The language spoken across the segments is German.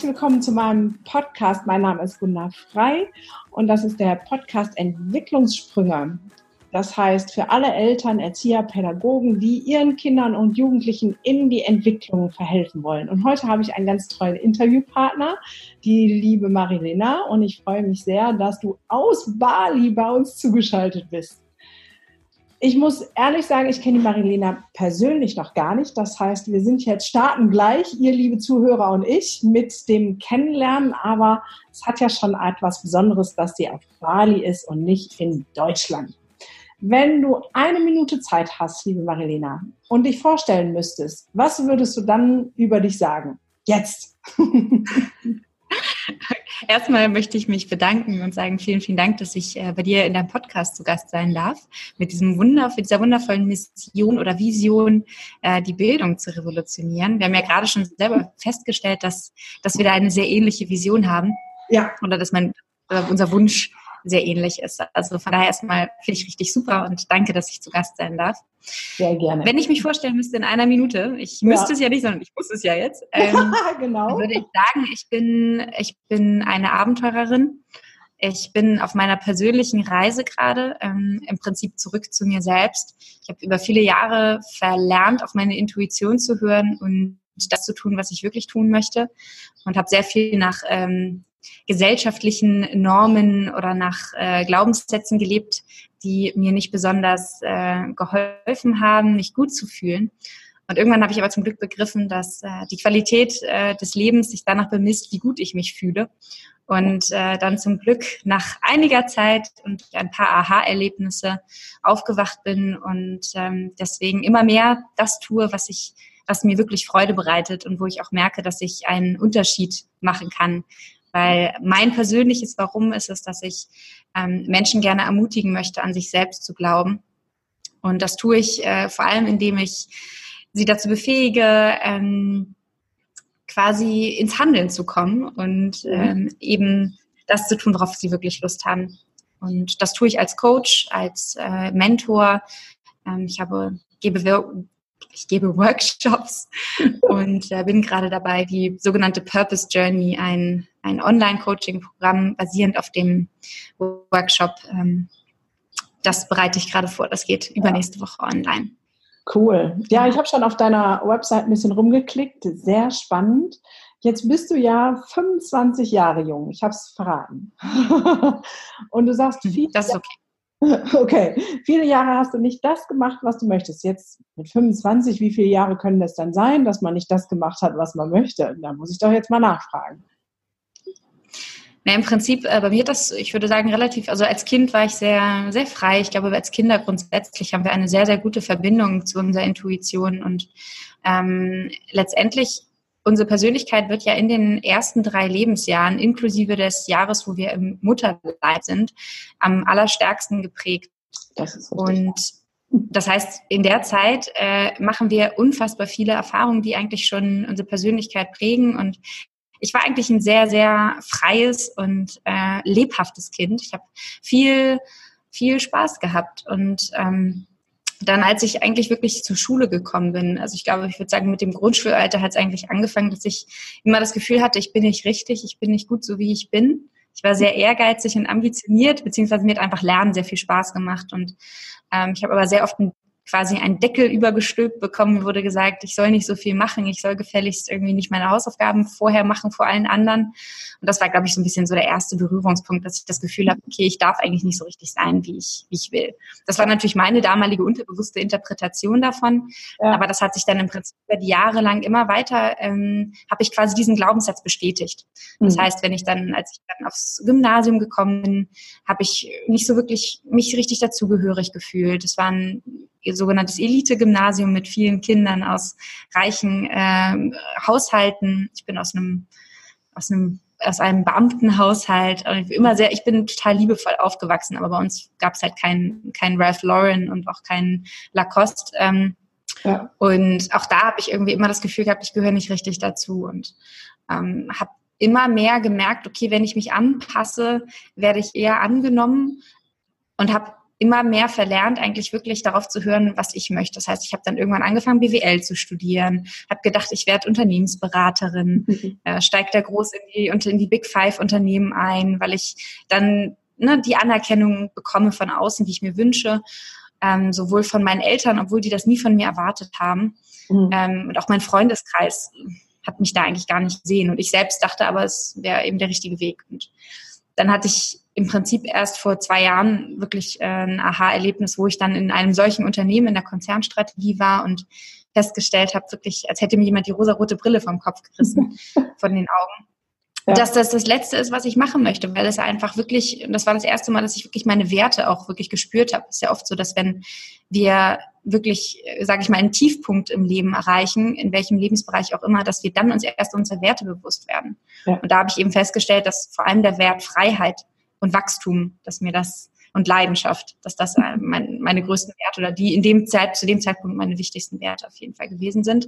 Herzlich willkommen zu meinem Podcast. Mein Name ist Gunda Frei und das ist der Podcast Entwicklungssprünge. Das heißt für alle Eltern, Erzieher, Pädagogen, die ihren Kindern und Jugendlichen in die Entwicklung verhelfen wollen. Und heute habe ich einen ganz tollen Interviewpartner, die liebe Marilena. Und ich freue mich sehr, dass du aus Bali bei uns zugeschaltet bist. Ich muss ehrlich sagen, ich kenne die Marilena persönlich noch gar nicht. Das heißt, wir sind jetzt starten gleich, ihr liebe Zuhörer und ich, mit dem Kennenlernen. Aber es hat ja schon etwas Besonderes, dass sie auf Bali ist und nicht in Deutschland. Wenn du eine Minute Zeit hast, liebe Marilena, und dich vorstellen müsstest, was würdest du dann über dich sagen? Jetzt. Erstmal möchte ich mich bedanken und sagen vielen, vielen Dank, dass ich äh, bei dir in deinem Podcast zu Gast sein darf, mit diesem Wunder, für dieser wundervollen Mission oder Vision, äh, die Bildung zu revolutionieren. Wir haben ja gerade schon selber festgestellt, dass, dass wir da eine sehr ähnliche Vision haben. Ja. Oder dass mein, unser Wunsch sehr ähnlich ist. Also von daher erstmal finde ich richtig super und danke, dass ich zu Gast sein darf. Sehr gerne. Wenn ich mich vorstellen müsste in einer Minute, ich müsste ja. es ja nicht, sondern ich muss es ja jetzt, ähm, genau. würde ich sagen, ich bin, ich bin eine Abenteurerin. Ich bin auf meiner persönlichen Reise gerade, ähm, im Prinzip zurück zu mir selbst. Ich habe über viele Jahre verlernt, auf meine Intuition zu hören und das zu tun, was ich wirklich tun möchte. Und habe sehr viel nach ähm, gesellschaftlichen Normen oder nach äh, Glaubenssätzen gelebt, die mir nicht besonders äh, geholfen haben, mich gut zu fühlen. Und irgendwann habe ich aber zum Glück begriffen, dass äh, die Qualität äh, des Lebens sich danach bemisst, wie gut ich mich fühle. Und äh, dann zum Glück nach einiger Zeit und ein paar Aha-Erlebnisse aufgewacht bin und ähm, deswegen immer mehr das tue, was ich was mir wirklich Freude bereitet und wo ich auch merke, dass ich einen Unterschied machen kann weil mein persönliches Warum ist es, dass ich ähm, Menschen gerne ermutigen möchte, an sich selbst zu glauben. Und das tue ich äh, vor allem, indem ich sie dazu befähige, ähm, quasi ins Handeln zu kommen und mhm. ähm, eben das zu tun, worauf sie wirklich Lust haben. Und das tue ich als Coach, als äh, Mentor. Ähm, ich habe, gebe ich gebe Workshops und äh, bin gerade dabei, die sogenannte Purpose Journey, ein, ein Online-Coaching-Programm basierend auf dem Workshop. Ähm, das bereite ich gerade vor. Das geht übernächste. Woche online. Cool. Ja, ich habe schon auf deiner Website ein bisschen rumgeklickt. Sehr spannend. Jetzt bist du ja 25 Jahre jung. Ich habe es verraten. Und du sagst viel. Das ist okay. Okay, viele Jahre hast du nicht das gemacht, was du möchtest. Jetzt mit 25, wie viele Jahre können das dann sein, dass man nicht das gemacht hat, was man möchte? Da muss ich doch jetzt mal nachfragen. Na, Im Prinzip, äh, bei mir das, ich würde sagen, relativ, also als Kind war ich sehr, sehr frei. Ich glaube, als Kinder grundsätzlich haben wir eine sehr, sehr gute Verbindung zu unserer Intuition und ähm, letztendlich unsere Persönlichkeit wird ja in den ersten drei Lebensjahren, inklusive des Jahres, wo wir im Mutterleib sind, am allerstärksten geprägt. Das ist Und das heißt, in der Zeit äh, machen wir unfassbar viele Erfahrungen, die eigentlich schon unsere Persönlichkeit prägen. Und ich war eigentlich ein sehr, sehr freies und äh, lebhaftes Kind. Ich habe viel, viel Spaß gehabt und ähm, dann, als ich eigentlich wirklich zur Schule gekommen bin, also ich glaube, ich würde sagen, mit dem Grundschulalter hat es eigentlich angefangen, dass ich immer das Gefühl hatte, ich bin nicht richtig, ich bin nicht gut so, wie ich bin. Ich war sehr ehrgeizig und ambitioniert, beziehungsweise mir hat einfach Lernen sehr viel Spaß gemacht. Und ähm, ich habe aber sehr oft ein quasi einen Deckel übergestülpt bekommen. Wurde gesagt, ich soll nicht so viel machen, ich soll gefälligst irgendwie nicht meine Hausaufgaben vorher machen vor allen anderen. Und das war, glaube ich, so ein bisschen so der erste Berührungspunkt, dass ich das Gefühl habe, okay, ich darf eigentlich nicht so richtig sein, wie ich, wie ich will. Das war natürlich meine damalige unterbewusste Interpretation davon. Ja. Aber das hat sich dann im Prinzip über die Jahre lang immer weiter, ähm, habe ich quasi diesen Glaubenssatz bestätigt. Das mhm. heißt, wenn ich dann, als ich dann aufs Gymnasium gekommen bin, habe ich nicht so wirklich mich richtig dazugehörig gefühlt. Es waren sogenanntes Elite-Gymnasium mit vielen Kindern aus reichen äh, Haushalten. Ich bin aus einem, aus einem aus einem Beamtenhaushalt. Immer sehr, ich bin total liebevoll aufgewachsen, aber bei uns gab es halt keinen kein Ralph Lauren und auch keinen Lacoste. Ähm, ja. Und auch da habe ich irgendwie immer das Gefühl gehabt, ich gehöre nicht richtig dazu und ähm, habe immer mehr gemerkt, okay, wenn ich mich anpasse, werde ich eher angenommen und habe immer mehr verlernt, eigentlich wirklich darauf zu hören, was ich möchte. Das heißt, ich habe dann irgendwann angefangen, BWL zu studieren, habe gedacht, ich werde Unternehmensberaterin, mhm. äh, steige da groß in die, in die Big Five Unternehmen ein, weil ich dann ne, die Anerkennung bekomme von außen, die ich mir wünsche, ähm, sowohl von meinen Eltern, obwohl die das nie von mir erwartet haben. Mhm. Ähm, und auch mein Freundeskreis hat mich da eigentlich gar nicht gesehen. Und ich selbst dachte aber, es wäre eben der richtige Weg. Und dann hatte ich im Prinzip erst vor zwei Jahren wirklich äh, ein Aha-Erlebnis, wo ich dann in einem solchen Unternehmen in der Konzernstrategie war und festgestellt habe, wirklich, als hätte mir jemand die rosarote Brille vom Kopf gerissen, von den Augen. Ja. Dass das das Letzte ist, was ich machen möchte, weil es einfach wirklich, das war das erste Mal, dass ich wirklich meine Werte auch wirklich gespürt habe. Es ist ja oft so, dass wenn wir wirklich, sage ich mal, einen Tiefpunkt im Leben erreichen, in welchem Lebensbereich auch immer, dass wir dann uns erst unserer Werte bewusst werden. Ja. Und da habe ich eben festgestellt, dass vor allem der Wert Freiheit und Wachstum, dass mir das und Leidenschaft, dass das äh, mein, meine größten Werte oder die in dem Zeit, zu dem Zeitpunkt meine wichtigsten Werte auf jeden Fall gewesen sind,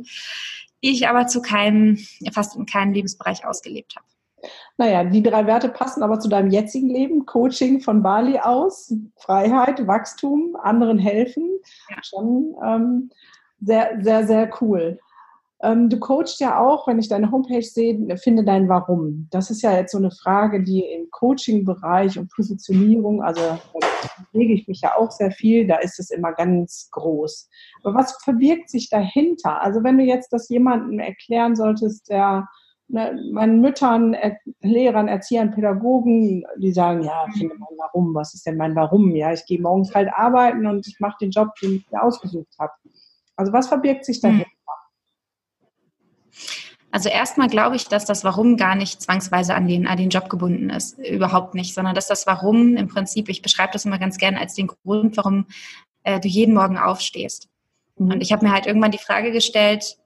die ich aber zu keinem, fast in keinem Lebensbereich ausgelebt habe. Naja, die drei Werte passen aber zu deinem jetzigen Leben. Coaching von Bali aus, Freiheit, Wachstum, anderen helfen. Ja. Schon ähm, sehr, sehr, sehr cool. Ähm, du coachst ja auch, wenn ich deine Homepage sehe, finde dein Warum. Das ist ja jetzt so eine Frage, die im Coaching-Bereich und Positionierung, also da bewege ich mich ja auch sehr viel, da ist es immer ganz groß. Aber was verbirgt sich dahinter? Also wenn du jetzt das jemandem erklären solltest, der ne, meinen Müttern, er Lehrern, Erziehern, Pädagogen, die sagen, ja, finde mein Warum, was ist denn mein Warum? Ja, ich gehe morgens halt arbeiten und ich mache den Job, den ich mir ausgesucht habe. Also was verbirgt sich dahinter? Also erstmal glaube ich, dass das Warum gar nicht zwangsweise an den, an den Job gebunden ist. Überhaupt nicht, sondern dass das Warum im Prinzip, ich beschreibe das immer ganz gerne als den Grund, warum äh, du jeden Morgen aufstehst. Mhm. Und ich habe mir halt irgendwann die Frage gestellt,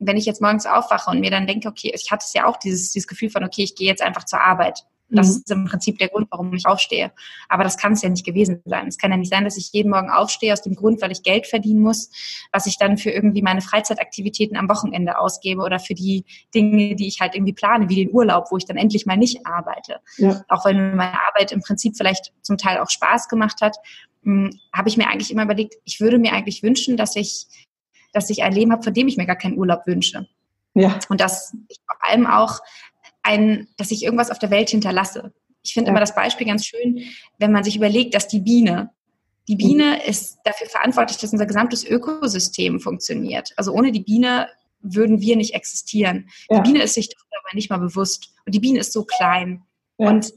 wenn ich jetzt morgens aufwache und mir dann denke, okay, ich hatte es ja auch dieses, dieses Gefühl von, okay, ich gehe jetzt einfach zur Arbeit. Das mhm. ist im Prinzip der Grund, warum ich aufstehe. Aber das kann es ja nicht gewesen sein. Es kann ja nicht sein, dass ich jeden Morgen aufstehe aus dem Grund, weil ich Geld verdienen muss, was ich dann für irgendwie meine Freizeitaktivitäten am Wochenende ausgebe oder für die Dinge, die ich halt irgendwie plane, wie den Urlaub, wo ich dann endlich mal nicht arbeite. Ja. Auch wenn meine Arbeit im Prinzip vielleicht zum Teil auch Spaß gemacht hat, hm, habe ich mir eigentlich immer überlegt, ich würde mir eigentlich wünschen, dass ich, dass ich ein Leben habe, von dem ich mir gar keinen Urlaub wünsche. Ja. Und dass ich vor allem auch ein, dass ich irgendwas auf der Welt hinterlasse. Ich finde ja. immer das Beispiel ganz schön, wenn man sich überlegt, dass die Biene, die Biene mhm. ist dafür verantwortlich, dass unser gesamtes Ökosystem funktioniert. Also ohne die Biene würden wir nicht existieren. Ja. Die Biene ist sich darüber nicht mal bewusst. Und die Biene ist so klein. Ja. Und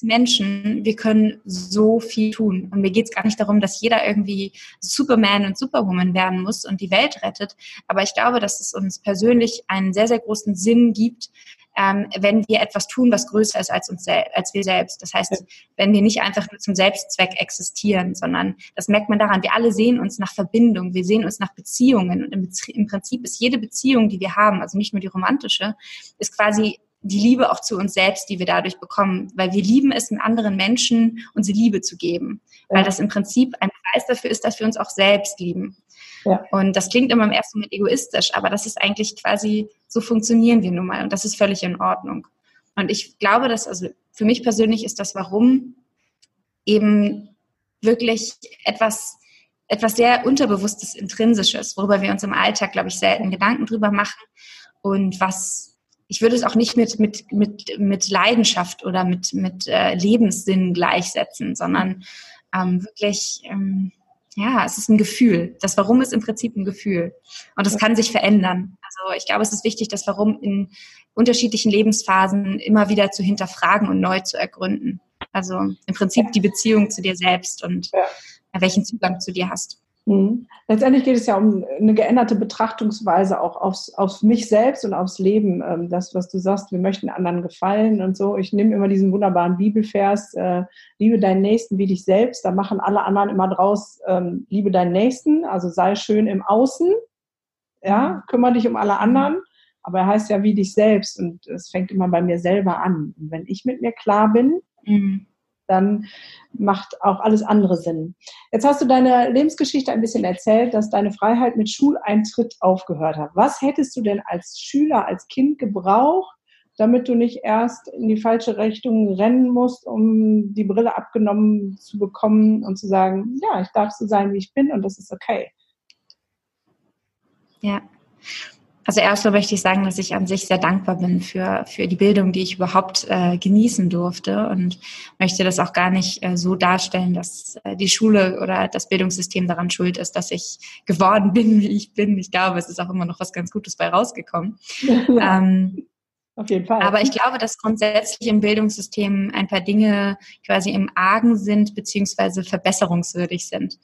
als Menschen, wir können so viel tun. Und mir geht es gar nicht darum, dass jeder irgendwie Superman und Superwoman werden muss und die Welt rettet. Aber ich glaube, dass es uns persönlich einen sehr, sehr großen Sinn gibt, ähm, wenn wir etwas tun, was größer ist als uns als wir selbst. Das heißt, wenn wir nicht einfach nur zum Selbstzweck existieren, sondern das merkt man daran, wir alle sehen uns nach Verbindung, wir sehen uns nach Beziehungen und im, im Prinzip ist jede Beziehung, die wir haben, also nicht nur die romantische, ist quasi die Liebe auch zu uns selbst, die wir dadurch bekommen, weil wir lieben es, anderen Menschen unsere Liebe zu geben, weil das im Prinzip ein Beweis dafür ist, dass wir uns auch selbst lieben. Ja. Und das klingt immer im ersten Moment egoistisch, aber das ist eigentlich quasi, so funktionieren wir nun mal und das ist völlig in Ordnung. Und ich glaube, dass, also für mich persönlich ist das Warum eben wirklich etwas, etwas sehr Unterbewusstes, Intrinsisches, worüber wir uns im Alltag, glaube ich, selten Gedanken drüber machen und was ich würde es auch nicht mit, mit, mit, mit Leidenschaft oder mit, mit äh, Lebenssinn gleichsetzen, sondern ähm, wirklich, ähm, ja, es ist ein Gefühl. Das Warum ist im Prinzip ein Gefühl. Und das kann sich verändern. Also ich glaube, es ist wichtig, das Warum in unterschiedlichen Lebensphasen immer wieder zu hinterfragen und neu zu ergründen. Also im Prinzip die Beziehung zu dir selbst und ja. welchen Zugang zu dir hast. Mhm. Letztendlich geht es ja um eine geänderte Betrachtungsweise auch aufs, auf mich selbst und aufs Leben. Ähm, das, was du sagst, wir möchten anderen gefallen und so. Ich nehme immer diesen wunderbaren Bibelvers, äh, liebe deinen Nächsten wie dich selbst. Da machen alle anderen immer draus, ähm, liebe deinen Nächsten, also sei schön im Außen. Ja, kümmere dich um alle anderen. Aber er heißt ja wie dich selbst und es fängt immer bei mir selber an. Und wenn ich mit mir klar bin, mhm dann macht auch alles andere Sinn. Jetzt hast du deine Lebensgeschichte ein bisschen erzählt, dass deine Freiheit mit Schuleintritt aufgehört hat. Was hättest du denn als Schüler, als Kind gebraucht, damit du nicht erst in die falsche Richtung rennen musst, um die Brille abgenommen zu bekommen und zu sagen, ja, ich darf so sein, wie ich bin und das ist okay. Ja. Also erstmal möchte ich sagen, dass ich an sich sehr dankbar bin für, für die Bildung, die ich überhaupt äh, genießen durfte und möchte das auch gar nicht äh, so darstellen, dass äh, die Schule oder das Bildungssystem daran schuld ist, dass ich geworden bin, wie ich bin. Ich glaube, es ist auch immer noch was ganz Gutes bei rausgekommen. Ja. Ähm, auf jeden Fall. Aber ich glaube, dass grundsätzlich im Bildungssystem ein paar Dinge quasi im Argen sind, beziehungsweise verbesserungswürdig sind.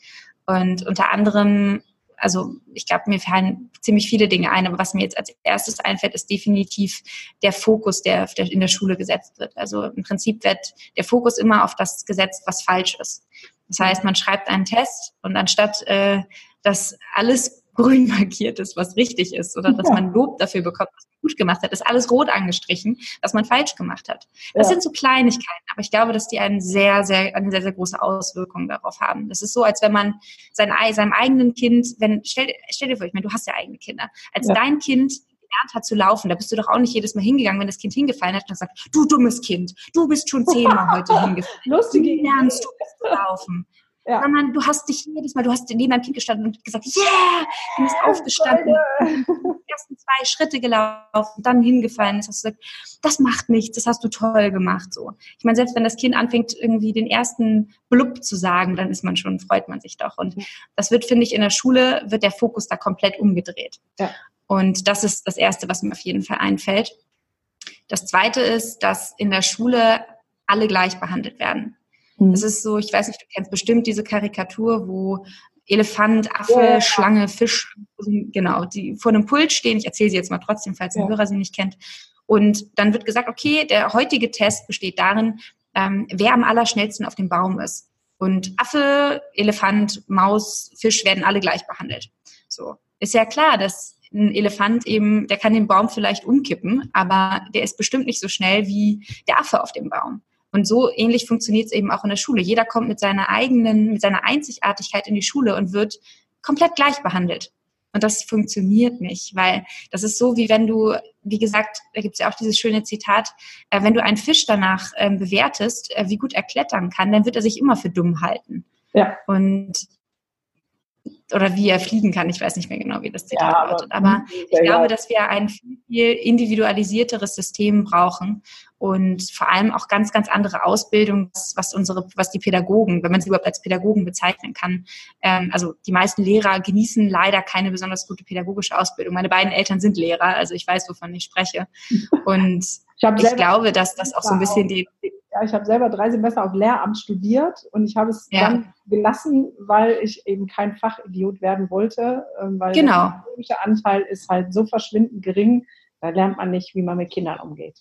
Und unter anderem also ich glaube, mir fallen ziemlich viele Dinge ein, aber was mir jetzt als erstes einfällt, ist definitiv der Fokus, der, in der Schule gesetzt wird. Also im Prinzip wird der Fokus immer auf das gesetzt, was falsch ist. Das heißt, man schreibt einen Test und anstatt äh, dass alles grün markiert ist, was richtig ist, oder dass man Lob dafür bekommt, was man gut gemacht hat, ist alles rot angestrichen, was man falsch gemacht hat. Das ja. sind so Kleinigkeiten, aber ich glaube, dass die einen sehr, sehr, eine sehr, sehr große Auswirkung darauf haben. Das ist so, als wenn man sein, seinem eigenen Kind, wenn, stell, stell dir vor, ich meine, du hast ja eigene Kinder, als ja. dein Kind gelernt hat zu laufen, da bist du doch auch nicht jedes Mal hingegangen, wenn das Kind hingefallen hat und gesagt, du dummes Kind, du bist schon zehnmal heute hingefallen. Lustige Wie lernst du zu laufen? Ja. Sondern du hast dich jedes Mal, du hast neben deinem Kind gestanden und gesagt, yeah, du bist aufgestanden, die ersten zwei Schritte gelaufen, dann hingefallen ist, hast du gesagt, das macht nichts, das hast du toll gemacht, so. Ich meine, selbst wenn das Kind anfängt, irgendwie den ersten Blub zu sagen, dann ist man schon, freut man sich doch. Und das wird, finde ich, in der Schule wird der Fokus da komplett umgedreht. Ja. Und das ist das Erste, was mir auf jeden Fall einfällt. Das Zweite ist, dass in der Schule alle gleich behandelt werden. Mhm. Es ist so, ich weiß nicht, du kennst bestimmt diese Karikatur, wo Elefant, Affe, ja. Schlange, Fisch, genau, die vor einem Pult stehen. Ich erzähle sie jetzt mal trotzdem, falls der ja. Hörer sie nicht kennt. Und dann wird gesagt, okay, der heutige Test besteht darin, ähm, wer am allerschnellsten auf dem Baum ist. Und Affe, Elefant, Maus, Fisch werden alle gleich behandelt. So. Ist ja klar, dass ein Elefant eben, der kann den Baum vielleicht umkippen, aber der ist bestimmt nicht so schnell wie der Affe auf dem Baum. Und so ähnlich funktioniert es eben auch in der Schule. Jeder kommt mit seiner eigenen, mit seiner Einzigartigkeit in die Schule und wird komplett gleich behandelt. Und das funktioniert nicht, weil das ist so, wie wenn du, wie gesagt, da gibt es ja auch dieses schöne Zitat, äh, wenn du einen Fisch danach äh, bewertest, äh, wie gut er klettern kann, dann wird er sich immer für dumm halten. Ja. Und oder wie er fliegen kann. Ich weiß nicht mehr genau, wie das Zitat ja, lautet. Aber ich glaube, dass wir ein viel, viel individualisierteres System brauchen und vor allem auch ganz, ganz andere Ausbildung, was unsere, was die Pädagogen, wenn man sie überhaupt als Pädagogen bezeichnen kann. Ähm, also die meisten Lehrer genießen leider keine besonders gute pädagogische Ausbildung. Meine beiden Eltern sind Lehrer, also ich weiß, wovon ich spreche. Und ich, ich glaube, dass das auch so ein bisschen die ja, ich habe selber drei Semester auf Lehramt studiert und ich habe es ja. dann gelassen, weil ich eben kein Fachidiot werden wollte, ähm, weil genau. der psychologische Anteil ist halt so verschwindend gering, da lernt man nicht, wie man mit Kindern umgeht.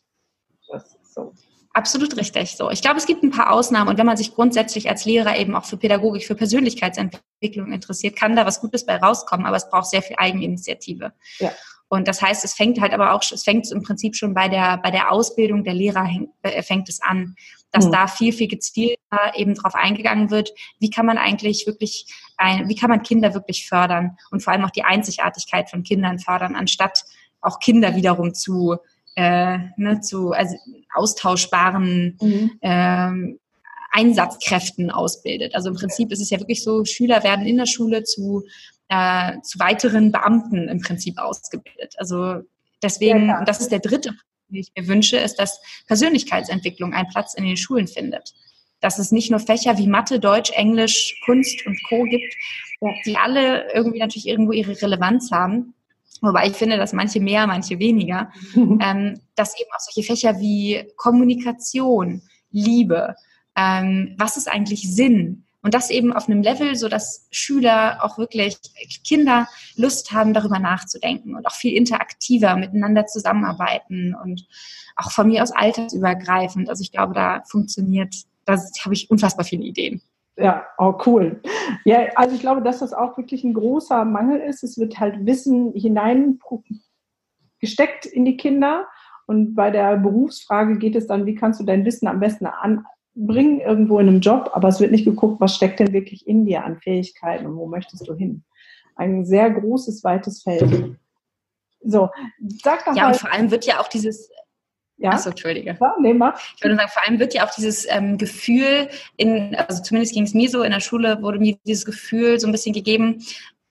Das ist so. Absolut richtig. So, ich glaube, es gibt ein paar Ausnahmen und wenn man sich grundsätzlich als Lehrer eben auch für Pädagogik, für Persönlichkeitsentwicklung interessiert, kann da was Gutes bei rauskommen, aber es braucht sehr viel Eigeninitiative. Ja. Und das heißt, es fängt halt aber auch, es fängt im Prinzip schon bei der, bei der Ausbildung der Lehrer äh, fängt es an, dass mhm. da viel, viel gezielter eben drauf eingegangen wird, wie kann man eigentlich wirklich, ein, wie kann man Kinder wirklich fördern und vor allem auch die Einzigartigkeit von Kindern fördern, anstatt auch Kinder wiederum zu, äh, ne, zu also austauschbaren mhm. ähm, Einsatzkräften ausbildet. Also im Prinzip ist es ja wirklich so, Schüler werden in der Schule zu äh, zu weiteren Beamten im Prinzip ausgebildet. Also deswegen, ja, und das ist der dritte Punkt, den ich mir wünsche, ist, dass Persönlichkeitsentwicklung einen Platz in den Schulen findet. Dass es nicht nur Fächer wie Mathe, Deutsch, Englisch, Kunst und Co. gibt, die alle irgendwie natürlich irgendwo ihre Relevanz haben. Wobei ich finde, dass manche mehr, manche weniger. ähm, dass eben auch solche Fächer wie Kommunikation, Liebe, ähm, was ist eigentlich Sinn, und das eben auf einem Level, so dass Schüler auch wirklich Kinder Lust haben, darüber nachzudenken und auch viel interaktiver miteinander zusammenarbeiten und auch von mir aus altersübergreifend. Also ich glaube, da funktioniert, da habe ich unfassbar viele Ideen. Ja, oh cool. Ja, also ich glaube, dass das auch wirklich ein großer Mangel ist. Es wird halt Wissen hineingesteckt in die Kinder. Und bei der Berufsfrage geht es dann, wie kannst du dein Wissen am besten an, bringen irgendwo in einem Job, aber es wird nicht geguckt, was steckt denn wirklich in dir an Fähigkeiten und wo möchtest du hin. Ein sehr großes, weites Feld. So, sag doch Ja, mal. und vor allem wird ja auch dieses, Ja. Achso, Entschuldige. Ja, nee, mach. Ich würde sagen, vor allem wird ja auch dieses ähm, Gefühl, in, also zumindest ging es mir so, in der Schule wurde mir dieses Gefühl so ein bisschen gegeben,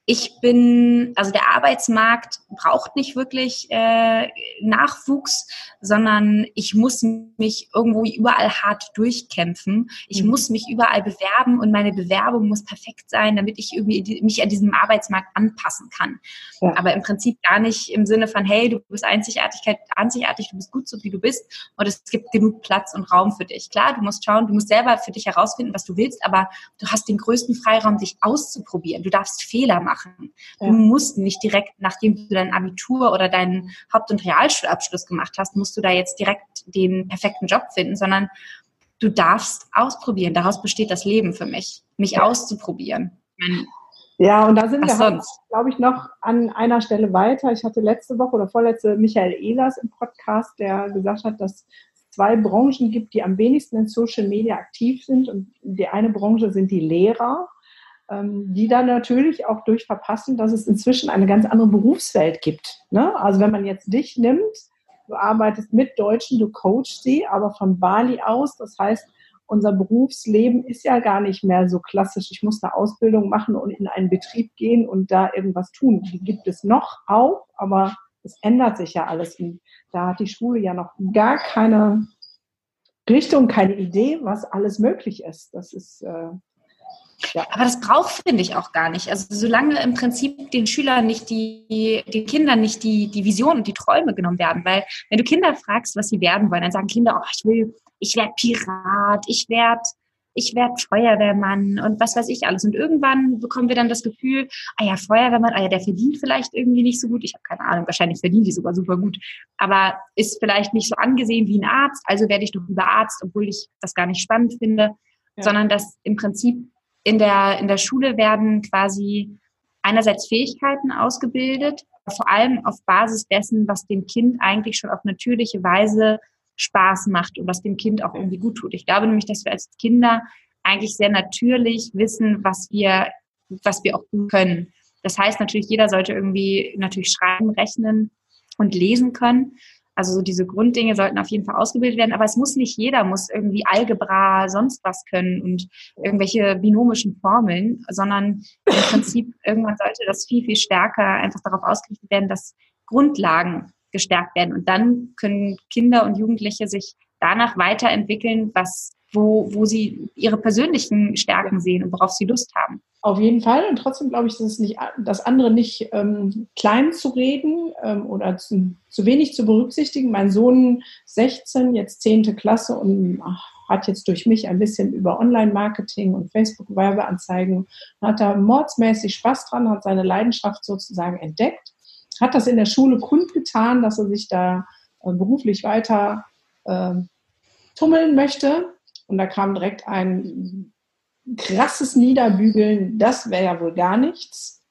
ich bin, also der Arbeitsmarkt braucht nicht wirklich äh, Nachwuchs, sondern ich muss mich irgendwo überall hart durchkämpfen. Ich mhm. muss mich überall bewerben und meine Bewerbung muss perfekt sein, damit ich irgendwie mich an diesem Arbeitsmarkt anpassen kann. Ja. Aber im Prinzip gar nicht im Sinne von, hey, du bist Einzigartigkeit, einzigartig, du bist gut so, wie du bist und es gibt genug Platz und Raum für dich. Klar, du musst schauen, du musst selber für dich herausfinden, was du willst, aber du hast den größten Freiraum, dich auszuprobieren. Du darfst Fehler machen machen. Du musst nicht direkt, nachdem du dein Abitur oder deinen Haupt- und Realschulabschluss gemacht hast, musst du da jetzt direkt den perfekten Job finden, sondern du darfst ausprobieren. Daraus besteht das Leben für mich, mich ja. auszuprobieren. Ja, und da sind wir, halt, glaube ich, noch an einer Stelle weiter. Ich hatte letzte Woche oder vorletzte Michael Ehlers im Podcast, der gesagt hat, dass es zwei Branchen gibt, die am wenigsten in Social Media aktiv sind. Und die eine Branche sind die Lehrer die dann natürlich auch durch verpassen, dass es inzwischen eine ganz andere Berufswelt gibt. Ne? Also wenn man jetzt dich nimmt, du arbeitest mit Deutschen, du coachst sie, aber von Bali aus, das heißt, unser Berufsleben ist ja gar nicht mehr so klassisch. Ich muss eine Ausbildung machen und in einen Betrieb gehen und da irgendwas tun. Die gibt es noch auch, aber es ändert sich ja alles. Und da hat die Schule ja noch gar keine Richtung, keine Idee, was alles möglich ist. Das ist äh, ja. Aber das braucht, finde ich, auch gar nicht. Also solange im Prinzip den Schülern nicht die, den Kindern nicht die, die Vision und die Träume genommen werden. Weil wenn du Kinder fragst, was sie werden wollen, dann sagen Kinder, oh, ich will, ich werde Pirat, ich werde ich werde Feuerwehrmann und was weiß ich alles. Und irgendwann bekommen wir dann das Gefühl, ah ja, Feuerwehrmann, ah ja, der verdient vielleicht irgendwie nicht so gut. Ich habe keine Ahnung, wahrscheinlich verdienen die sogar super gut, aber ist vielleicht nicht so angesehen wie ein Arzt, also werde ich doch lieber Arzt, obwohl ich das gar nicht spannend finde, ja. sondern dass im Prinzip in der, in der Schule werden quasi einerseits Fähigkeiten ausgebildet, vor allem auf Basis dessen, was dem Kind eigentlich schon auf natürliche Weise Spaß macht und was dem Kind auch irgendwie gut tut. Ich glaube nämlich, dass wir als Kinder eigentlich sehr natürlich wissen, was wir, was wir auch gut können. Das heißt natürlich, jeder sollte irgendwie natürlich schreiben, rechnen und lesen können. Also so diese Grunddinge sollten auf jeden Fall ausgebildet werden, aber es muss nicht jeder, muss irgendwie Algebra, sonst was können und irgendwelche binomischen Formeln, sondern im Prinzip irgendwann sollte das viel, viel stärker einfach darauf ausgerichtet werden, dass Grundlagen gestärkt werden. Und dann können Kinder und Jugendliche sich danach weiterentwickeln, was wo, wo sie ihre persönlichen Stärken sehen und worauf sie Lust haben. Auf jeden Fall. Und trotzdem glaube ich, dass es nicht, das andere nicht ähm, klein zu reden ähm, oder zu, zu, wenig zu berücksichtigen. Mein Sohn 16, jetzt 10. Klasse und ach, hat jetzt durch mich ein bisschen über Online-Marketing und Facebook-Werbeanzeigen, hat da mordsmäßig Spaß dran, hat seine Leidenschaft sozusagen entdeckt, hat das in der Schule kundgetan, dass er sich da äh, beruflich weiter äh, tummeln möchte und da kam direkt ein krasses Niederbügeln, das wäre ja wohl gar nichts.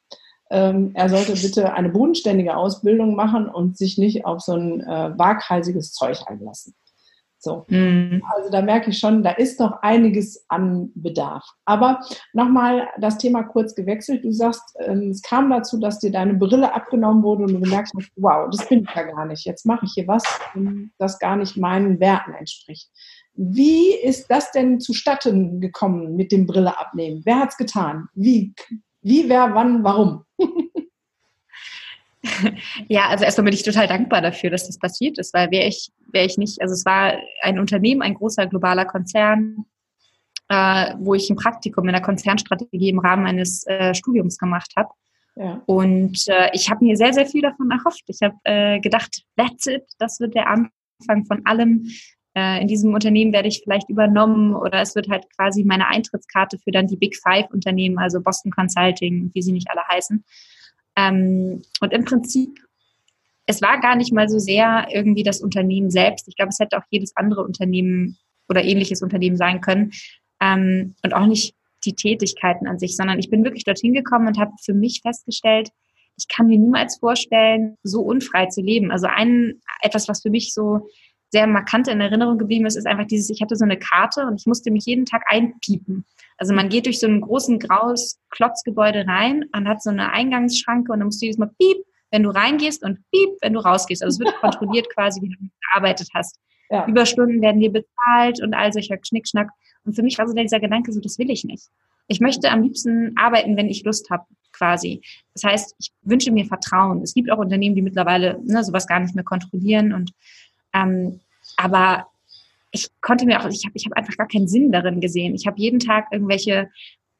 Ähm, er sollte bitte eine bodenständige Ausbildung machen und sich nicht auf so ein äh, waghalsiges Zeug einlassen. So. Mhm. Also da merke ich schon, da ist noch einiges an Bedarf. Aber nochmal das Thema kurz gewechselt. Du sagst, ähm, es kam dazu, dass dir deine Brille abgenommen wurde und du gemerkt hast, wow, das bin ich ja gar nicht. Jetzt mache ich hier was, das gar nicht meinen Werten entspricht. Wie ist das denn zustatten gekommen mit dem Brille abnehmen? Wer hat es getan? Wie? Wie, wer, wann, warum? Ja, also erstmal bin ich total dankbar dafür, dass das passiert ist, weil wäre ich, wäre ich nicht, also es war ein Unternehmen, ein großer globaler Konzern, äh, wo ich ein Praktikum in der Konzernstrategie im Rahmen eines äh, Studiums gemacht habe. Ja. Und äh, ich habe mir sehr, sehr viel davon erhofft. Ich habe äh, gedacht, that's it, das wird der Anfang von allem äh, in diesem Unternehmen werde ich vielleicht übernommen oder es wird halt quasi meine Eintrittskarte für dann die Big Five Unternehmen, also Boston Consulting, wie sie nicht alle heißen. Ähm, und im Prinzip, es war gar nicht mal so sehr irgendwie das Unternehmen selbst. Ich glaube, es hätte auch jedes andere Unternehmen oder ähnliches Unternehmen sein können. Ähm, und auch nicht die Tätigkeiten an sich, sondern ich bin wirklich dorthin gekommen und habe für mich festgestellt, ich kann mir niemals vorstellen, so unfrei zu leben. Also ein etwas, was für mich so sehr markant in Erinnerung geblieben ist, ist einfach dieses, ich hatte so eine Karte und ich musste mich jeden Tag einpiepen. Also man geht durch so ein großen graues Klotzgebäude rein und hat so eine Eingangsschranke und dann musst du jedes Mal piep, wenn du reingehst und piep, wenn du rausgehst. Also es wird kontrolliert quasi, wie du gearbeitet hast. Ja. Überstunden werden dir bezahlt und all solcher Schnickschnack. Und für mich war so dieser Gedanke so, das will ich nicht. Ich möchte am liebsten arbeiten, wenn ich Lust habe, quasi. Das heißt, ich wünsche mir Vertrauen. Es gibt auch Unternehmen, die mittlerweile ne, sowas gar nicht mehr kontrollieren. Und ähm, aber ich konnte mir auch, ich habe ich hab einfach gar keinen Sinn darin gesehen. Ich habe jeden Tag irgendwelche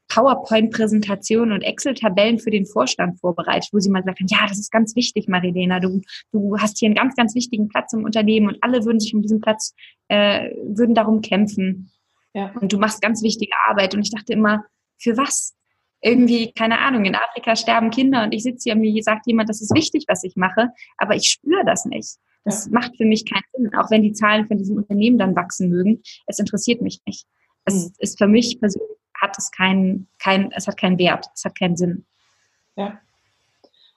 PowerPoint-Präsentationen und Excel-Tabellen für den Vorstand vorbereitet, wo sie mal sagen, ja, das ist ganz wichtig, Marilena, du, du hast hier einen ganz, ganz wichtigen Platz im Unternehmen und alle würden sich um diesen Platz, äh, würden darum kämpfen. Ja. Und du machst ganz wichtige Arbeit. Und ich dachte immer, für was? Irgendwie, keine Ahnung, in Afrika sterben Kinder und ich sitze hier und mir sagt jemand, das ist wichtig, was ich mache, aber ich spüre das nicht. Das macht für mich keinen Sinn, auch wenn die Zahlen von diesem Unternehmen dann wachsen mögen. Es interessiert mich nicht. Es mhm. ist für mich persönlich hat es keinen, kein, es hat keinen Wert, es hat keinen Sinn. Ja.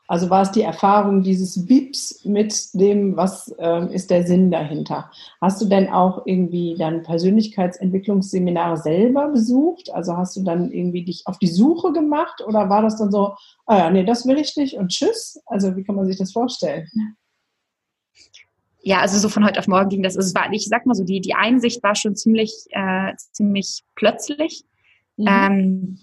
Also war es die Erfahrung dieses Bips mit dem, was äh, ist der Sinn dahinter? Hast du denn auch irgendwie dann Persönlichkeitsentwicklungsseminare selber besucht? Also hast du dann irgendwie dich auf die Suche gemacht oder war das dann so, ah ja, nee, das will ich nicht und tschüss? Also wie kann man sich das vorstellen? Ja, also so von heute auf morgen ging das. Also es war, ich sag mal so, die, die Einsicht war schon ziemlich, äh, ziemlich plötzlich. Mhm. Ähm,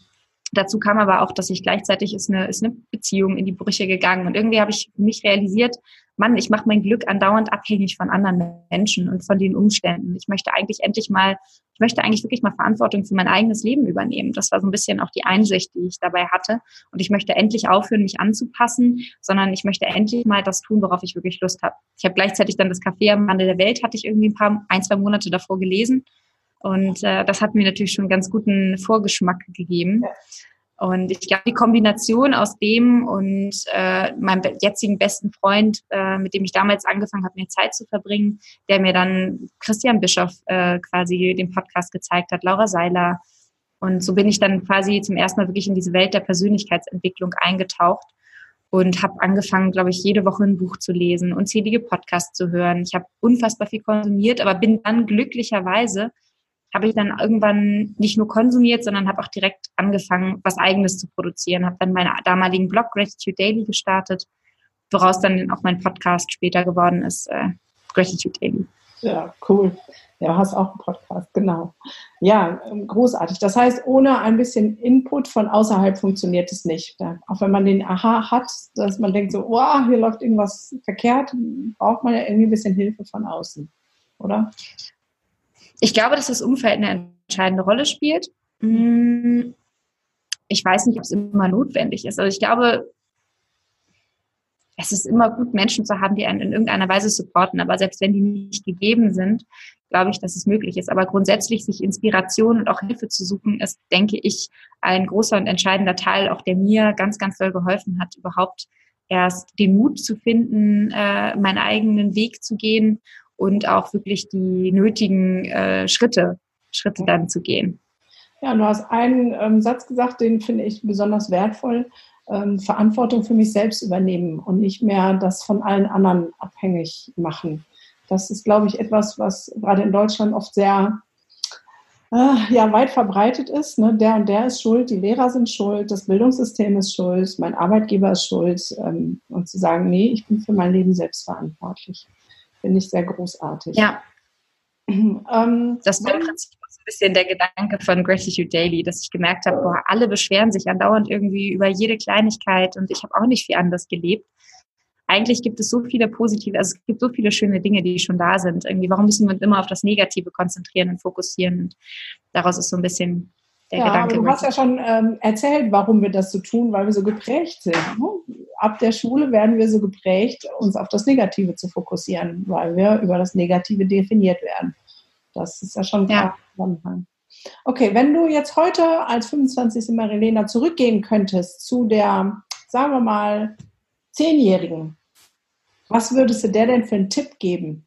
dazu kam aber auch, dass ich gleichzeitig ist eine, ist eine Beziehung in die Brüche gegangen und irgendwie habe ich mich realisiert, Mann, ich mache mein Glück andauernd abhängig von anderen Menschen und von den Umständen. Ich möchte eigentlich endlich mal, ich möchte eigentlich wirklich mal Verantwortung für mein eigenes Leben übernehmen. Das war so ein bisschen auch die Einsicht, die ich dabei hatte. Und ich möchte endlich aufhören, mich anzupassen, sondern ich möchte endlich mal das tun, worauf ich wirklich Lust habe. Ich habe gleichzeitig dann das Café am Rande der Welt, hatte ich irgendwie ein paar, ein, zwei Monate davor gelesen und äh, das hat mir natürlich schon einen ganz guten Vorgeschmack gegeben. Und ich glaube, die Kombination aus dem und äh, meinem jetzigen besten Freund, äh, mit dem ich damals angefangen habe, mir Zeit zu verbringen, der mir dann Christian Bischoff äh, quasi den Podcast gezeigt hat, Laura Seiler. Und so bin ich dann quasi zum ersten Mal wirklich in diese Welt der Persönlichkeitsentwicklung eingetaucht und habe angefangen, glaube ich, jede Woche ein Buch zu lesen, unzählige Podcasts zu hören. Ich habe unfassbar viel konsumiert, aber bin dann glücklicherweise habe ich dann irgendwann nicht nur konsumiert, sondern habe auch direkt angefangen, was eigenes zu produzieren. Habe dann meinen damaligen Blog Gratitude Daily gestartet, woraus dann auch mein Podcast später geworden ist, äh, Gratitude Daily. Ja, cool. Ja, du hast auch einen Podcast, genau. Ja, großartig. Das heißt, ohne ein bisschen Input von außerhalb funktioniert es nicht. Auch wenn man den Aha hat, dass man denkt so, oh, hier läuft irgendwas verkehrt, braucht man ja irgendwie ein bisschen Hilfe von außen, oder? Ich glaube, dass das Umfeld eine entscheidende Rolle spielt. Mm, ich weiß nicht, ob es immer notwendig ist. Also ich glaube, es ist immer gut, Menschen zu haben, die einen in irgendeiner Weise supporten. Aber selbst wenn die nicht gegeben sind, glaube ich, dass es möglich ist. Aber grundsätzlich sich Inspiration und auch Hilfe zu suchen, ist, denke ich, ein großer und entscheidender Teil, auch der mir ganz, ganz doll geholfen hat, überhaupt erst den Mut zu finden, äh, meinen eigenen Weg zu gehen und auch wirklich die nötigen äh, Schritte, Schritte dann zu gehen. Ja, du hast einen ähm, Satz gesagt, den finde ich besonders wertvoll. Ähm, Verantwortung für mich selbst übernehmen und nicht mehr das von allen anderen abhängig machen. Das ist, glaube ich, etwas, was gerade in Deutschland oft sehr äh, ja, weit verbreitet ist. Ne? Der und der ist schuld, die Lehrer sind schuld, das Bildungssystem ist schuld, mein Arbeitgeber ist schuld. Ähm, und zu sagen, nee, ich bin für mein Leben selbst verantwortlich. Finde ich sehr großartig. Ja. Ähm, das war im Prinzip so ein bisschen der Gedanke von Gratitude Daily, dass ich gemerkt habe, boah, alle beschweren sich andauernd irgendwie über jede Kleinigkeit und ich habe auch nicht viel anders gelebt. Eigentlich gibt es so viele positive, also es gibt so viele schöne Dinge, die schon da sind. Irgendwie, warum müssen wir uns immer auf das Negative konzentrieren und fokussieren? Und daraus ist so ein bisschen der ja, Gedanke. Aber du hast ja schon ähm, erzählt, warum wir das so tun, weil wir so geprägt sind. Ne? Ab der Schule werden wir so geprägt, uns auf das Negative zu fokussieren, weil wir über das Negative definiert werden. Das ist ja schon klar. Ja. Okay, wenn du jetzt heute als 25. Marilena zurückgehen könntest zu der, sagen wir mal, Zehnjährigen, was würdest du der denn für einen Tipp geben?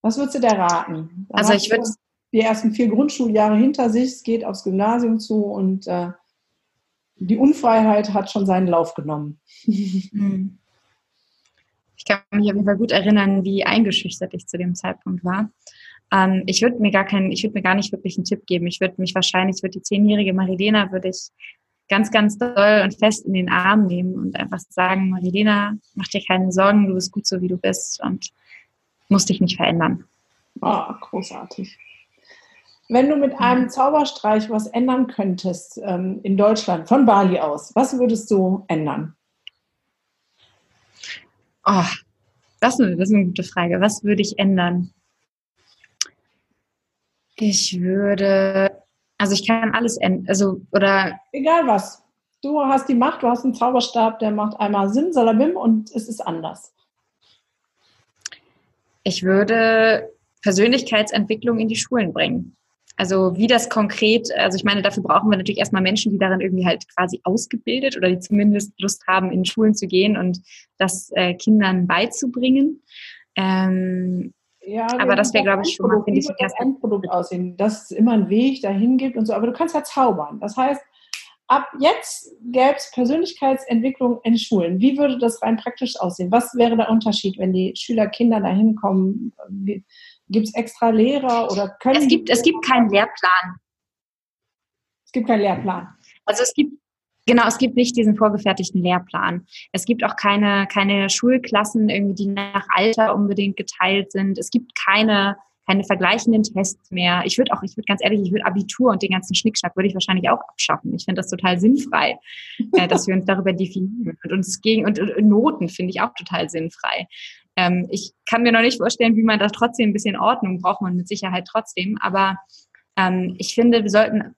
Was würdest du der raten? Dann also ich würde die ersten vier Grundschuljahre hinter sich, es geht aufs Gymnasium zu und äh, die Unfreiheit hat schon seinen Lauf genommen. Hm. Ich kann mich auf jeden Fall gut erinnern, wie eingeschüchtert ich zu dem Zeitpunkt war. Ähm, ich würde mir gar keinen, ich würde mir gar nicht wirklich einen Tipp geben. Ich würde mich wahrscheinlich, ich würde die zehnjährige Marilena würde ich ganz, ganz doll und fest in den Arm nehmen und einfach sagen, Marilena, mach dir keine Sorgen, du bist gut so, wie du bist und musst dich nicht verändern. Oh, großartig. Wenn du mit einem Zauberstreich was ändern könntest ähm, in Deutschland, von Bali aus, was würdest du ändern? Oh, das, das ist eine gute Frage. Was würde ich ändern? Ich würde, also ich kann alles ändern, also, oder. Egal was. Du hast die Macht, du hast einen Zauberstab, der macht einmal Sinn, Salabim und es ist anders. Ich würde Persönlichkeitsentwicklung in die Schulen bringen. Also wie das konkret, also ich meine, dafür brauchen wir natürlich erstmal Menschen, die darin irgendwie halt quasi ausgebildet oder die zumindest Lust haben, in Schulen zu gehen und das äh, Kindern beizubringen. Ähm, ja, aber das wäre, glaube ich, schon mal, finde ich, das Endprodukt aussehen, dass es immer einen Weg dahin gibt und so. Aber du kannst ja zaubern. Das heißt, ab jetzt gäbe es Persönlichkeitsentwicklung in Schulen. Wie würde das rein praktisch aussehen? Was wäre der Unterschied, wenn die Schüler, Kinder da hinkommen? Gibt es extra Lehrer oder können es gibt es gibt keinen Lehrplan. Es gibt keinen Lehrplan. Also es gibt Genau, es gibt nicht diesen vorgefertigten Lehrplan. Es gibt auch keine, keine Schulklassen, irgendwie, die nach Alter unbedingt geteilt sind. Es gibt keine, keine vergleichenden Tests mehr. Ich würde auch, ich würde ganz ehrlich, ich würde Abitur und den ganzen Schnickschnack würde ich wahrscheinlich auch abschaffen. Ich finde das total sinnfrei, äh, dass wir uns darüber definieren. Und uns gegen, und, und Noten finde ich auch total sinnfrei. Ähm, ich kann mir noch nicht vorstellen, wie man da trotzdem ein bisschen Ordnung braucht man mit Sicherheit trotzdem. Aber ähm, ich finde, wir sollten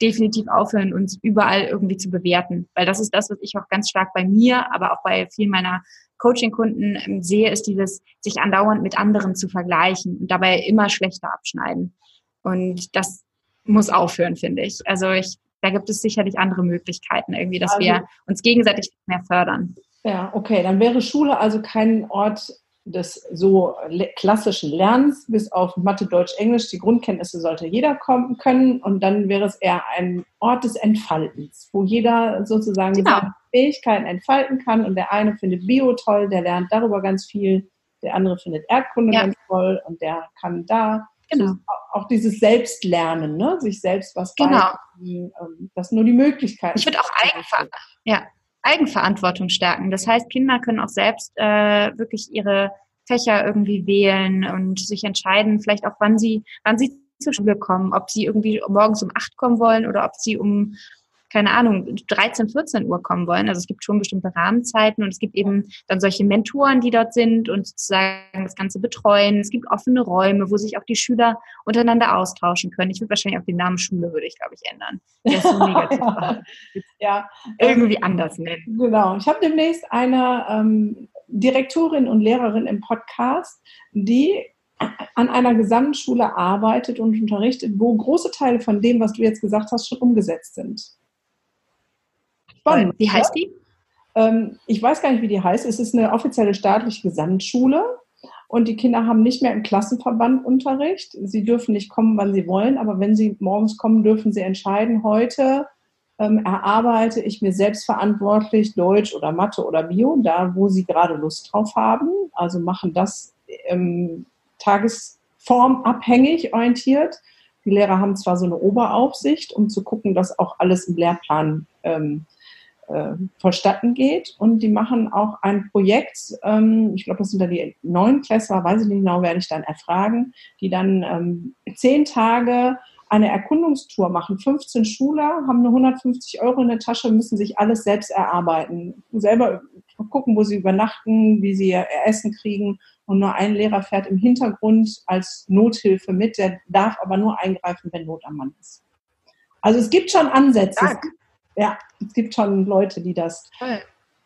definitiv aufhören, uns überall irgendwie zu bewerten. Weil das ist das, was ich auch ganz stark bei mir, aber auch bei vielen meiner Coaching-Kunden ähm, sehe, ist dieses, sich andauernd mit anderen zu vergleichen und dabei immer schlechter abschneiden. Und das muss aufhören, finde ich. Also ich, da gibt es sicherlich andere Möglichkeiten irgendwie, dass also, wir uns gegenseitig mehr fördern. Ja, okay. Dann wäre Schule also kein Ort des so klassischen Lernens, bis auf Mathe, Deutsch, Englisch, die Grundkenntnisse sollte jeder kommen können und dann wäre es eher ein Ort des Entfaltens, wo jeder sozusagen genau. seine Fähigkeiten entfalten kann und der eine findet Bio toll, der lernt darüber ganz viel, der andere findet Erdkunde ja. ganz toll und der kann da genau. auch dieses Selbstlernen, ne? sich selbst was genau. beibringen, ähm, das nur die Möglichkeit. Ich würde auch Eigenver ja, Eigenverantwortung stärken. Das heißt, Kinder können auch selbst äh, wirklich ihre Fächer irgendwie wählen und sich entscheiden, vielleicht auch wann sie, wann sie zur Schule kommen, ob sie irgendwie morgens um acht kommen wollen oder ob sie um keine Ahnung, 13, 14 Uhr kommen wollen. Also es gibt schon bestimmte Rahmenzeiten und es gibt eben dann solche Mentoren, die dort sind und sozusagen das Ganze betreuen. Es gibt offene Räume, wo sich auch die Schüler untereinander austauschen können. Ich würde wahrscheinlich auch den Namen Schule, würde ich, glaube ich, ändern. Der ist so negativ. ja. Irgendwie anders nennen. Genau. Ich habe demnächst eine ähm, Direktorin und Lehrerin im Podcast, die an einer Gesamtschule arbeitet und unterrichtet, wo große Teile von dem, was du jetzt gesagt hast, schon umgesetzt sind. Spannend. Wie heißt die? Ähm, ich weiß gar nicht, wie die heißt. Es ist eine offizielle staatliche Gesamtschule und die Kinder haben nicht mehr im Klassenverband Unterricht. Sie dürfen nicht kommen, wann sie wollen, aber wenn sie morgens kommen, dürfen sie entscheiden, heute ähm, erarbeite ich mir selbstverantwortlich Deutsch oder Mathe oder Bio, da wo sie gerade Lust drauf haben. Also machen das ähm, tagesformabhängig orientiert. Die Lehrer haben zwar so eine Oberaufsicht, um zu gucken, dass auch alles im Lehrplan ähm, äh, vonstatten geht. Und die machen auch ein Projekt, ähm, ich glaube, das sind da die neuen Klässler, weiß ich nicht genau, werde ich dann erfragen, die dann ähm, zehn Tage eine Erkundungstour machen. 15 Schüler haben nur 150 Euro in der Tasche, müssen sich alles selbst erarbeiten. Selber gucken, wo sie übernachten, wie sie ihr Essen kriegen. Und nur ein Lehrer fährt im Hintergrund als Nothilfe mit. Der darf aber nur eingreifen, wenn Not am Mann ist. Also es gibt schon Ansätze. Stark ja, es gibt schon Leute, die das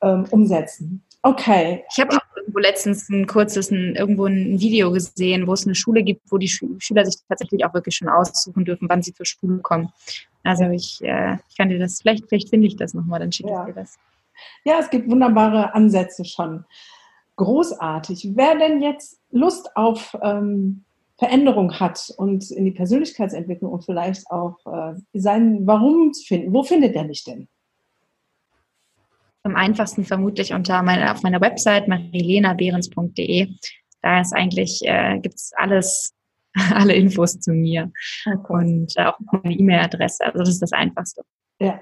ähm, umsetzen. Okay. Ich habe auch irgendwo letztens ein kurzes, ein, irgendwo ein Video gesehen, wo es eine Schule gibt, wo die Schüler sich tatsächlich auch wirklich schon aussuchen dürfen, wann sie zur Schule kommen. Also ich, äh, ich kann dir das, vielleicht, vielleicht finde ich das nochmal, dann schicke ich dir das. Ja, es gibt wunderbare Ansätze schon. Großartig. Wer denn jetzt Lust auf ähm, Veränderung hat und in die Persönlichkeitsentwicklung und vielleicht auch äh, sein Warum zu finden. Wo findet er mich denn? Am einfachsten vermutlich unter meine, auf meiner Website marilenabehrens.de. Da ist eigentlich, äh, gibt es alles, alle Infos zu mir okay. und äh, auch meine E-Mail-Adresse. Also das ist das Einfachste. Ja.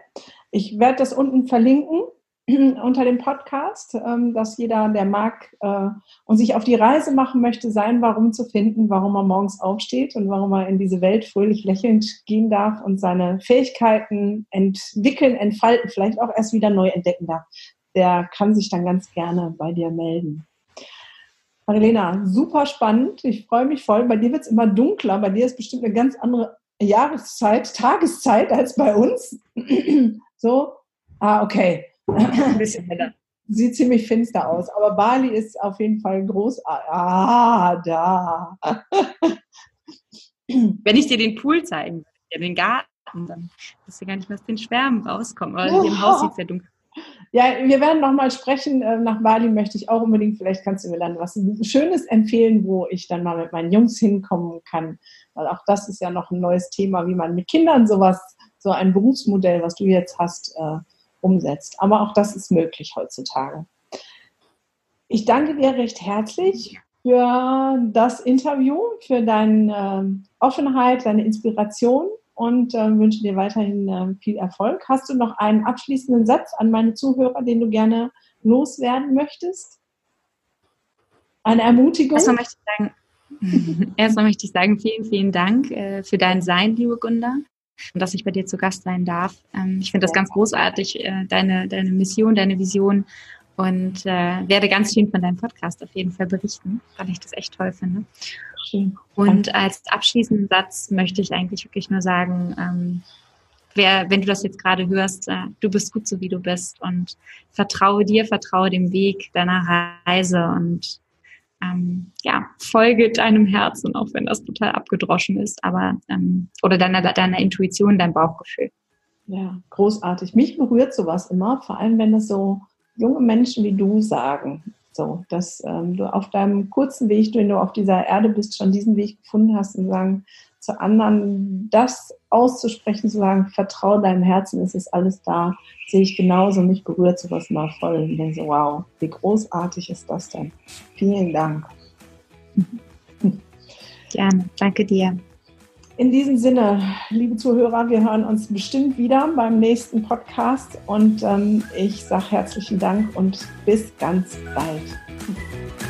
Ich werde das unten verlinken unter dem Podcast, ähm, dass jeder, der mag äh, und sich auf die Reise machen möchte, sein Warum zu finden, warum er morgens aufsteht und warum er in diese Welt fröhlich lächelnd gehen darf und seine Fähigkeiten entwickeln, entfalten, vielleicht auch erst wieder neu entdecken darf, der kann sich dann ganz gerne bei dir melden. Marilena, super spannend. Ich freue mich voll. Bei dir wird es immer dunkler. Bei dir ist bestimmt eine ganz andere Jahreszeit, Tageszeit als bei uns. so, ah, okay. Ein bisschen heller. Sieht ziemlich finster aus, aber Bali ist auf jeden Fall groß. Ah, da. Wenn ich dir den Pool zeigen würde, den Garten, dann wirst du gar nicht mehr aus den Schwärmen rauskommen. Aber oh. im Haus sieht es ja dunkel ja, wir werden nochmal sprechen. Äh, nach Bali möchte ich auch unbedingt, vielleicht kannst du mir dann was Schönes empfehlen, wo ich dann mal mit meinen Jungs hinkommen kann. Weil auch das ist ja noch ein neues Thema, wie man mit Kindern sowas, so ein Berufsmodell, was du jetzt hast, äh, umsetzt. Aber auch das ist möglich heutzutage. Ich danke dir recht herzlich für das Interview, für deine äh, Offenheit, deine Inspiration und äh, wünsche dir weiterhin äh, viel Erfolg. Hast du noch einen abschließenden Satz an meine Zuhörer, den du gerne loswerden möchtest? Eine Ermutigung? Erstmal möchte ich sagen, erstmal möchte ich sagen vielen, vielen Dank äh, für dein Sein, liebe Gunda, und dass ich bei dir zu Gast sein darf. Ähm, ich finde das ganz großartig, äh, deine, deine Mission, deine Vision und äh, werde ganz viel von deinem Podcast auf jeden Fall berichten, weil ich das echt toll finde. Schön. Und als abschließenden Satz möchte ich eigentlich wirklich nur sagen, ähm, wer, wenn du das jetzt gerade hörst, äh, du bist gut so wie du bist und vertraue dir, vertraue dem Weg deiner Reise und ähm, ja, folge deinem Herzen, auch wenn das total abgedroschen ist, aber ähm, oder deiner, deiner Intuition, dein Bauchgefühl. Ja, großartig. Mich berührt sowas immer, vor allem wenn es so junge Menschen wie du sagen. So, dass ähm, du auf deinem kurzen Weg, wenn du auf dieser Erde bist, schon diesen Weg gefunden hast und sagen, zu anderen das auszusprechen, zu sagen, vertraue deinem Herzen, es ist alles da, sehe ich genauso, mich berührt sowas mal voll und denke so, wow, wie großartig ist das denn? Vielen Dank. Gerne, danke dir. In diesem Sinne, liebe Zuhörer, wir hören uns bestimmt wieder beim nächsten Podcast und ähm, ich sage herzlichen Dank und bis ganz bald.